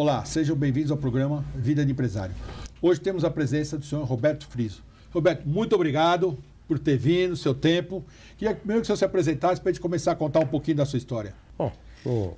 Olá, sejam bem-vindos ao programa Vida de Empresário. Hoje temos a presença do senhor Roberto Friso. Roberto, muito obrigado por ter vindo, seu tempo. Queria primeiro que o senhor se apresentasse para a gente começar a contar um pouquinho da sua história. Bom, sou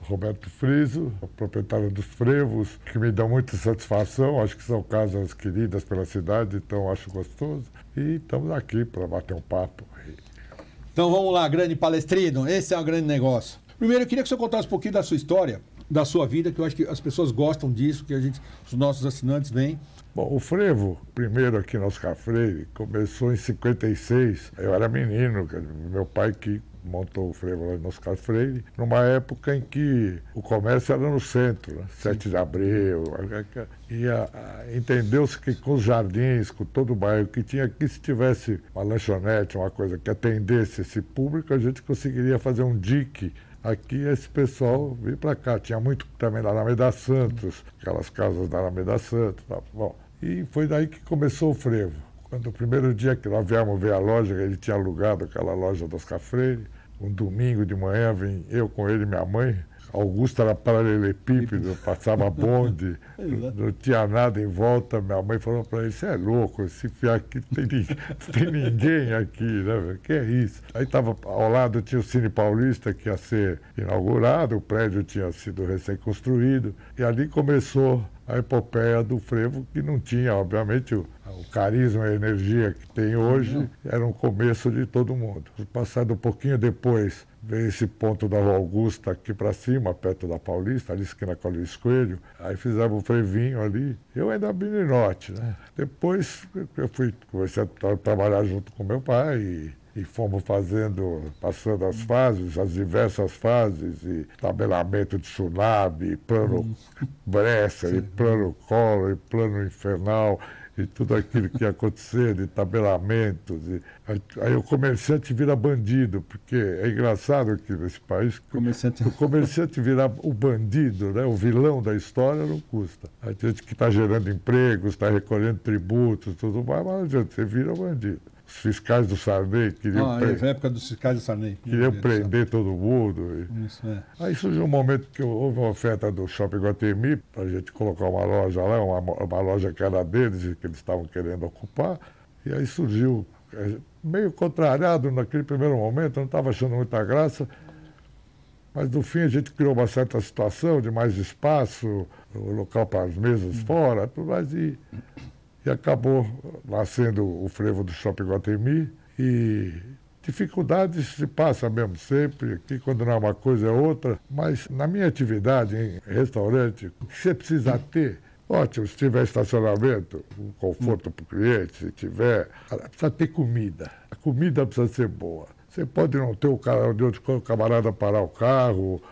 Roberto Friso, proprietário dos Frevos, que me dão muita satisfação. Acho que são casas queridas pela cidade, então acho gostoso. E estamos aqui para bater um papo. Então vamos lá, grande palestrino. Esse é um grande negócio. Primeiro, eu queria que o senhor contasse um pouquinho da sua história, da sua vida, que eu acho que as pessoas gostam disso, que a gente, os nossos assinantes vêm. Bom, o frevo, primeiro aqui no Oscar Freire, começou em 56. Eu era menino, meu pai que montou o frevo lá no Oscar Freire, numa época em que o comércio era no centro, né? 7 de abril. E entendeu-se que com os jardins, com todo o bairro que tinha aqui, se tivesse uma lanchonete, uma coisa que atendesse esse público, a gente conseguiria fazer um dique aqui esse pessoal vir para cá. Tinha muito também na Alameda Santos, aquelas casas da Alameda Santos. Tá? Bom, e foi daí que começou o frevo. Quando o primeiro dia que nós viemos ver a loja, ele tinha alugado aquela loja dos Freire, um domingo de manhã, vim eu com ele e minha mãe. Augusto era paralelepípedo, passava bonde, não tinha nada em volta. Minha mãe falou para ele: Você é louco, se fiar aqui, tem, tem ninguém aqui, né? Que é isso? Aí estava ao lado tinha o Cine Paulista, que ia ser inaugurado, o prédio tinha sido recém-construído, e ali começou a epopeia do frevo, que não tinha, obviamente, o, o carisma e a energia que tem hoje, era um começo de todo mundo. Passado um pouquinho depois, veio esse ponto da Rua Augusta aqui para cima, perto da Paulista, ali esquina com a Luiz Coelho. Aí fizemos o frevinho ali. Eu ainda meninote, né? Depois eu fui, comecei a trabalhar junto com meu pai e e fomos fazendo, passando as fases, as diversas fases, e tabelamento de tsunami, plano hum. Bresser, e plano Collor, e plano infernal, e tudo aquilo que ia acontecer, de tabelamentos. E, aí o comerciante vira bandido, porque é engraçado que nesse país comerciante... o comerciante virar o bandido, né, o vilão da história, não custa. A gente que está gerando empregos, está recolhendo tributos, tudo mais, mas não adianta, você vira bandido os fiscais do Sarney queriam. Ah, pre... é época dos fiscais do Sarney. Queriam prender todo mundo. E... Isso, é. Aí surgiu um momento que houve uma oferta do Shopping Guatemi para a gente colocar uma loja lá, uma, uma loja que era deles e que eles estavam querendo ocupar. E aí surgiu, é, meio contrariado naquele primeiro momento, não estava achando muita graça. Mas no fim a gente criou uma certa situação de mais espaço, o local para as mesas fora, tudo mais. E e acabou nascendo o frevo do Shopping Guatemi e dificuldades se passa mesmo sempre, aqui quando não é uma coisa é outra, mas na minha atividade em restaurante, o que você precisa ter Ótimo, se tiver estacionamento, um conforto para o cliente, se tiver, precisa ter comida. A comida precisa ser boa. Você pode não ter o cara onde o camarada parar o carro,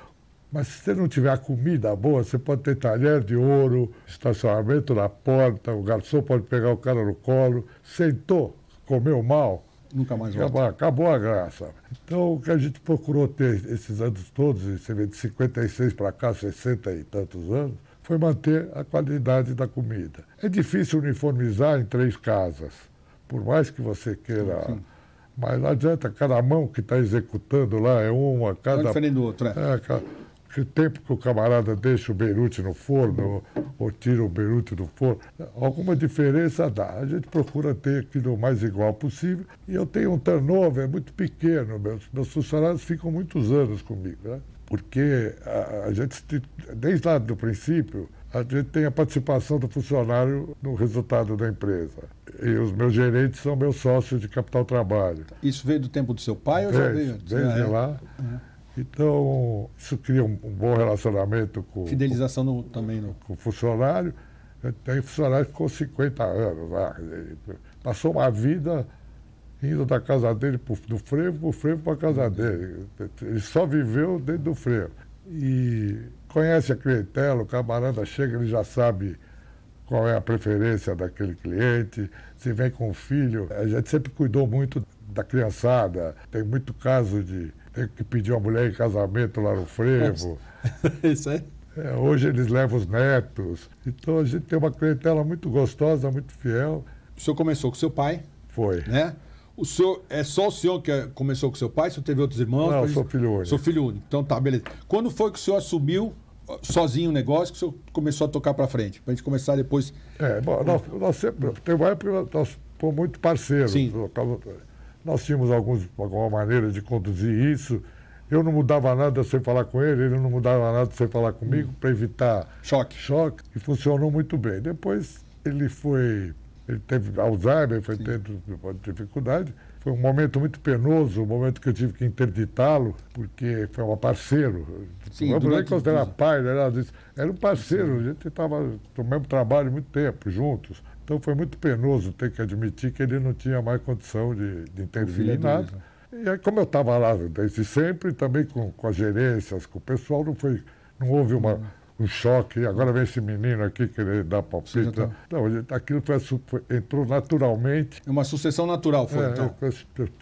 mas se você não tiver a comida boa, você pode ter talher de ouro, estacionamento na porta, o garçom pode pegar o cara no colo, sentou, comeu mal. Nunca mais acabou, volta. Acabou a graça. Então, o que a gente procurou ter esses anos todos, você vê de 56 para cá, 60 e tantos anos, foi manter a qualidade da comida. É difícil uniformizar em três casas, por mais que você queira. Sim. Mas não adianta, cada mão que está executando lá é uma, cada. É diferente do outro, é. é cada, que tempo que o camarada deixa o beirute no forno ou, ou, tira o beirute do forno, alguma diferença dá. A gente procura ter aquilo o mais igual possível. E eu tenho um turnover muito pequeno, meus, meus funcionários ficam muitos anos comigo, né? porque a, a gente, desde lá do princípio, a gente tem a participação do funcionário no resultado da empresa. E os meus gerentes são meus sócios de capital trabalho. Isso veio do tempo do seu pai ou já veio? Desde ah, é? lá. É. Então, isso cria um, um bom relacionamento com. Fidelização no, também no. Com o funcionário. Tem funcionário que ficou 50 anos lá. Passou uma vida indo da casa dele pro, do frevo para o frevo para a casa dele. Ele só viveu dentro do frevo. E conhece a clientela, o camarada chega, ele já sabe qual é a preferência daquele cliente. Se vem com o filho, a gente sempre cuidou muito da criançada. Tem muito caso de que pedir uma mulher em casamento lá no frevo. Isso aí. É, hoje eles levam os netos. Então a gente tem uma clientela muito gostosa, muito fiel. O senhor começou com seu pai? Foi. Né? O senhor, é só o senhor que começou com seu pai? O senhor teve outros irmãos? Não, eu sou filho único. Sou filho único. Então tá, beleza. Quando foi que o senhor assumiu sozinho o negócio que o senhor começou a tocar para frente? Para a gente começar depois. É, bom, nós, nós sempre, tem uma época nós fomos muito parceiros. Sim. Nós tínhamos alguns, alguma maneira de conduzir isso. Eu não mudava nada sem falar com ele, ele não mudava nada sem falar comigo, para evitar Choque. choque, e funcionou muito bem. Depois ele foi, ele teve Alzheimer, foi tendo dificuldade. Foi um momento muito penoso, um momento que eu tive que interditá-lo, porque foi um parceiro. Sim, nem durante- considerar pai? Era, era um parceiro, a gente estava no mesmo trabalho muito tempo, juntos. Então foi muito penoso ter que admitir que ele não tinha mais condição de, de intervir em nada. E aí, como eu estava lá desde sempre, também com, com as gerências, com o pessoal, não, foi, não houve uma, um choque. Agora vem esse menino aqui querer dar palpite. Já tá. Não, aquilo foi, foi- entrou naturalmente. É uma sucessão natural, foi, É, então. eu,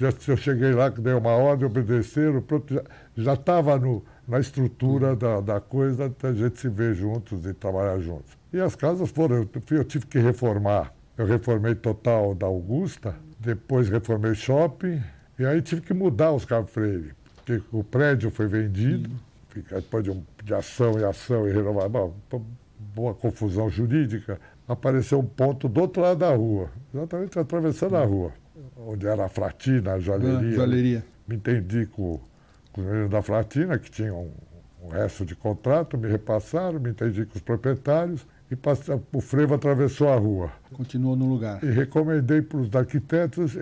eu- eu cheguei lá, dei uma ordem, obedeceram, pronto, já estava na estrutura da, da coisa da gente se ver juntos e trabalhar juntos. E as casas foram, eu, tive que reformar. Eu reformei total da Augusta, depois reformei o shopping, e aí tive que mudar os Freire, porque o prédio foi vendido, fica- depois de, um, de ação e ação e renovar, bom, boa confusão jurídica, apareceu um ponto do outro lado da rua, exatamente atravessando a rua, onde era a Fratina, a joalheria. Ah, joalheria. Me entendi com, os meninos da Fratina, que tinham um, um resto de contrato, me repassaram, me entendi com os proprietários, e passa- o frevo atravessou a rua. Continuou no lugar. E recomendei para os arquitetos,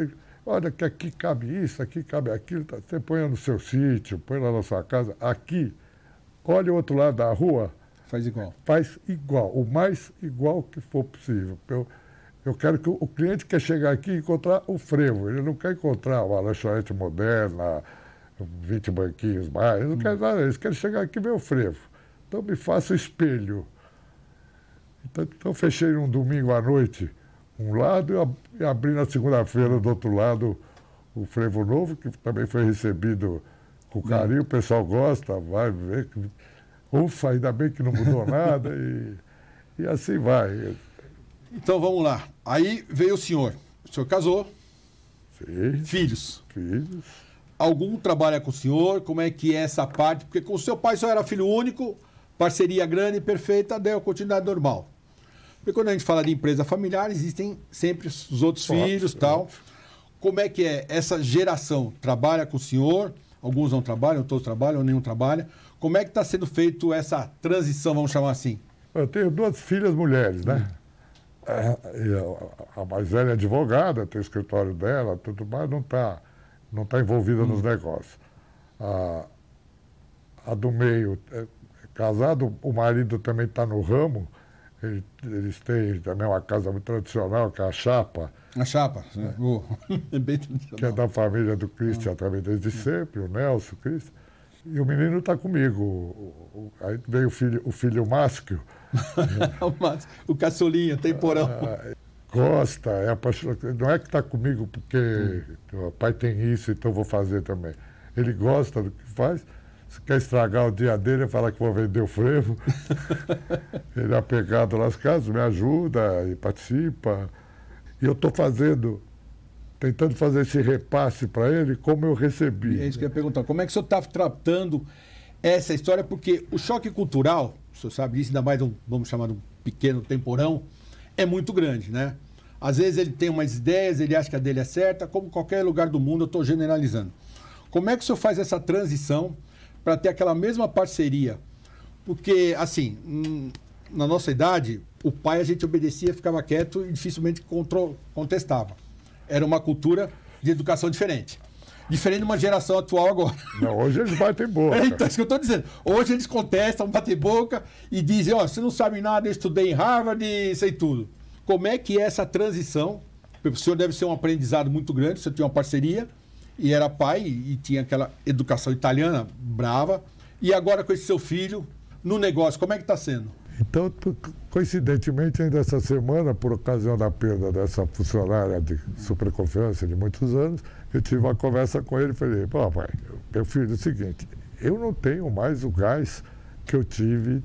olha que aqui cabe isso, aqui cabe aquilo, tá, você põe no seu sítio, põe lá na sua casa, aqui, olha o outro lado da rua, Faz igual. faz igual, o mais igual que for possível. Eu, eu quero que o, o cliente quer chegar aqui e encontrar o frevo, ele não quer encontrar uma lanchonete moderna, 20 banquinhos mais, não quer nada, eles querem chegar aqui e ver o frevo. Então me faça o espelho. Então, então fechei um domingo à noite um lado e ab- abri na segunda-feira do outro lado o frevo novo, que também foi recebido com carinho, o pessoal gosta, vai ver. Ufa, ainda bem que não mudou nada e, e assim vai. Então vamos lá. Aí veio o senhor. O senhor casou, Sim, filhos. filhos. Algum trabalha com o senhor? Como é que é essa parte? Porque com o seu pai só era filho único, parceria grande e perfeita, deu a continuidade normal. Porque quando a gente fala de empresa familiar, existem sempre os outros Sócios, filhos tal. Como é que é essa geração? Trabalha com o senhor? Alguns não trabalham, todos trabalham, nenhum trabalha. Como é que está sendo feito essa transição, vamos chamar assim? Eu tenho duas filhas mulheres, né? É, e a, a mais velha é advogada, tem o escritório dela, tudo mais, não está não tá envolvida nos negócios. A, a do meio é casado, o marido também está no ramo, ele- eles têm também uma casa muito tradicional, que é a Chapa, A chapa. né? Oh, é bem que é tradicional. da família do Christian também desde sempre, o Nelson, o Christian. E o menino está comigo. O- o- aí veio o filho, o filho Másquio, o caçulinha, temporão. Gosta, é apaixonado. Não é que está comigo porque o pai tem isso, então vou fazer também. Ele gosta do que faz. Se quer estragar o dia dele, fala que vou vender o frevo. Ele é apegado nas casas, me ajuda e participa. E eu estou fazendo, tentando fazer esse repasse para ele como eu recebi. É isso que eu ia perguntar. Como é que o senhor está tratando essa história? Porque o choque cultural, o senhor sabe disso, ainda mais um, vamos chamar de um pequeno temporão, é muito grande, né? Às vezes ele tem umas ideias, ele acha que a dele é certa, como qualquer lugar do mundo, eu estou generalizando. Como é que o senhor faz essa transição para ter aquela mesma parceria? Porque, assim, hum, na nossa idade, o pai a gente obedecia, ficava quieto e dificilmente contestava. Era uma cultura de educação diferente. Diferente de uma geração atual agora. Não, hoje eles batem boca. É, então, isso que eu estou dizendo. Hoje eles contestam, batem boca e dizem, ó, você não sabe nada, eu estudei em Harvard e sei tudo. Como é que é essa transição? O senhor deve ser um aprendizado muito grande, você tinha uma parceria e era pai e tinha aquela educação italiana brava. E agora com esse seu filho, no negócio, como é que está sendo? Então, coincidentemente, ainda essa semana, por ocasião da perda dessa funcionária de superconfiança de muitos anos, eu tive uma conversa com ele e falei, pô, pai, meu filho, é o seguinte, eu não tenho mais o gás que eu tive,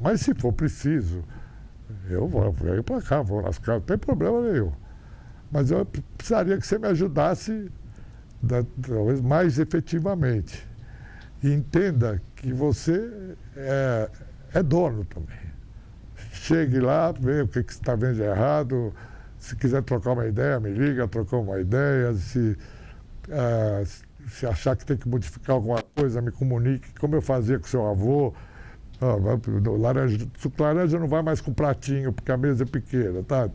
mas se for preciso, eu vou, venho para cá, vou nas casas, não tem problema nenhum. Mas eu precisaria que você me ajudasse da- talvez mais efetivamente. E entenda que você é, é dono também. Chegue lá, vê o que, você está vendo de errado. Se quiser trocar uma ideia, me liga, trocou uma ideia. Se, uh, se achar que tem que modificar alguma coisa, me comunique, como eu fazia com seu avô. Oh, laranja, suco laranja não vai mais com pratinho, porque a mesa é pequena, tá?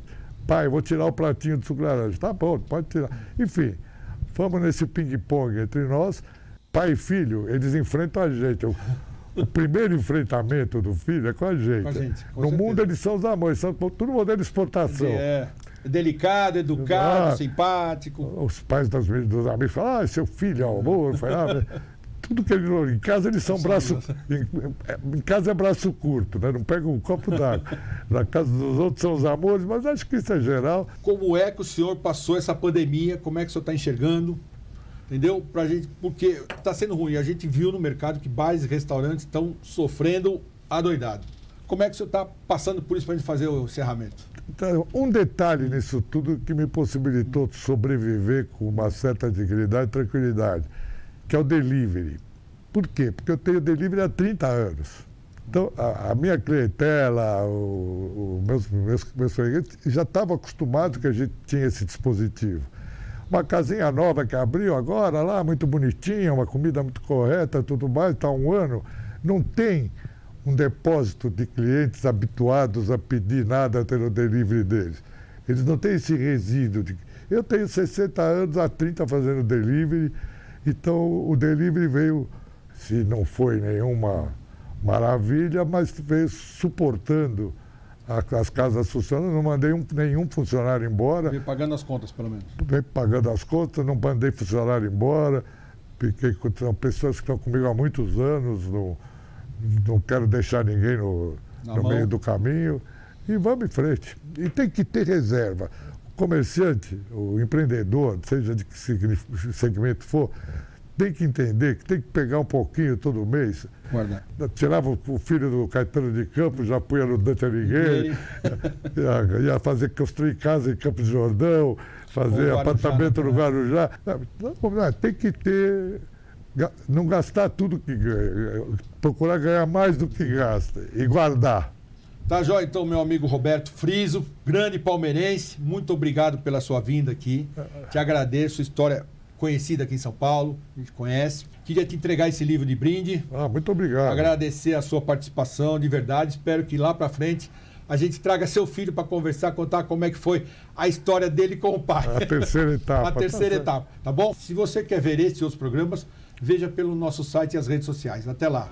Pai, eu vou tirar o pratinho de suco laranja. Tá bom, pode tirar. Enfim, vamos nesse ping-pong entre nós. Pai e filho, eles enfrentam a gente. O, o primeiro enfrentamento do filho é com a gente. Com a gente com no certeza. mundo eles são os amores, são tudo modelo de exportação. É. Delicado, educado, ah, simpático. Os pais das, dos amigos falam, ah, seu filho é amor. Ah, tudo que ele em casa eles são braço em, em, casa é braço curto né? não pega um copo d'água na casa dos outros são os amores mas acho que isso é geral como é que o senhor passou essa pandemia como é que o senhor está enxergando entendeu pra gente porque está sendo ruim a gente viu no mercado que bares e restaurantes estão sofrendo adoidado como é que o senhor está passando por isso para a gente fazer o encerramento então, um detalhe nisso tudo que me possibilitou sobreviver com uma certa dignidade e tranquilidade que é o delivery. Por quê? Porque eu tenho delivery há 30 anos. Então, a, a minha clientela, os meus, meus, já estavam acostumados que a gente tinha esse dispositivo. Uma casinha nova que abriu agora lá, muito bonitinha, uma comida muito correta, tudo mais, está um ano, não tem um depósito de clientes habituados a pedir nada pelo delivery deles. Eles não têm esse resíduo. De... Eu tenho 60 anos, há 30 fazendo delivery então o delivery veio, se não foi nenhuma maravilha, mas veio suportando as casas funcionando. Não mandei um, nenhum funcionário embora. Veio pagando as contas, pelo menos. Veio pagando as contas, não mandei funcionário embora. Fiquei com são pessoas que estão comigo há muitos anos, não, não quero deixar ninguém no, no meio do caminho. E vamos em frente. E tem que ter reserva comerciante, o empreendedor, seja de que segmento for, tem que entender que tem que pegar um pouquinho todo mês. Guarda. Tirava o filho do Caetano de Campos, já punha no Dante Alighieri, ia, ia, fazer, construir casa em Campos de Jordão, fazer apartamento no Guarujá. Tem que ter não gastar tudo que ganha, procurar ganhar mais do que gasta e guardar. Tá jóia, então, meu amigo Roberto Friso, grande palmeirense, muito obrigado pela sua vinda aqui. Te agradeço, história conhecida aqui em São Paulo, a gente conhece. Queria te entregar esse livro de brinde. Ah, muito obrigado. Agradecer a sua participação, de verdade. Espero que lá para frente a gente traga seu filho para conversar, contar como é que foi a história dele com o pai. A terceira etapa. a terceira tá etapa, tá bom? Se você quer ver esse e outros programas, veja pelo nosso site e as redes sociais. Até lá.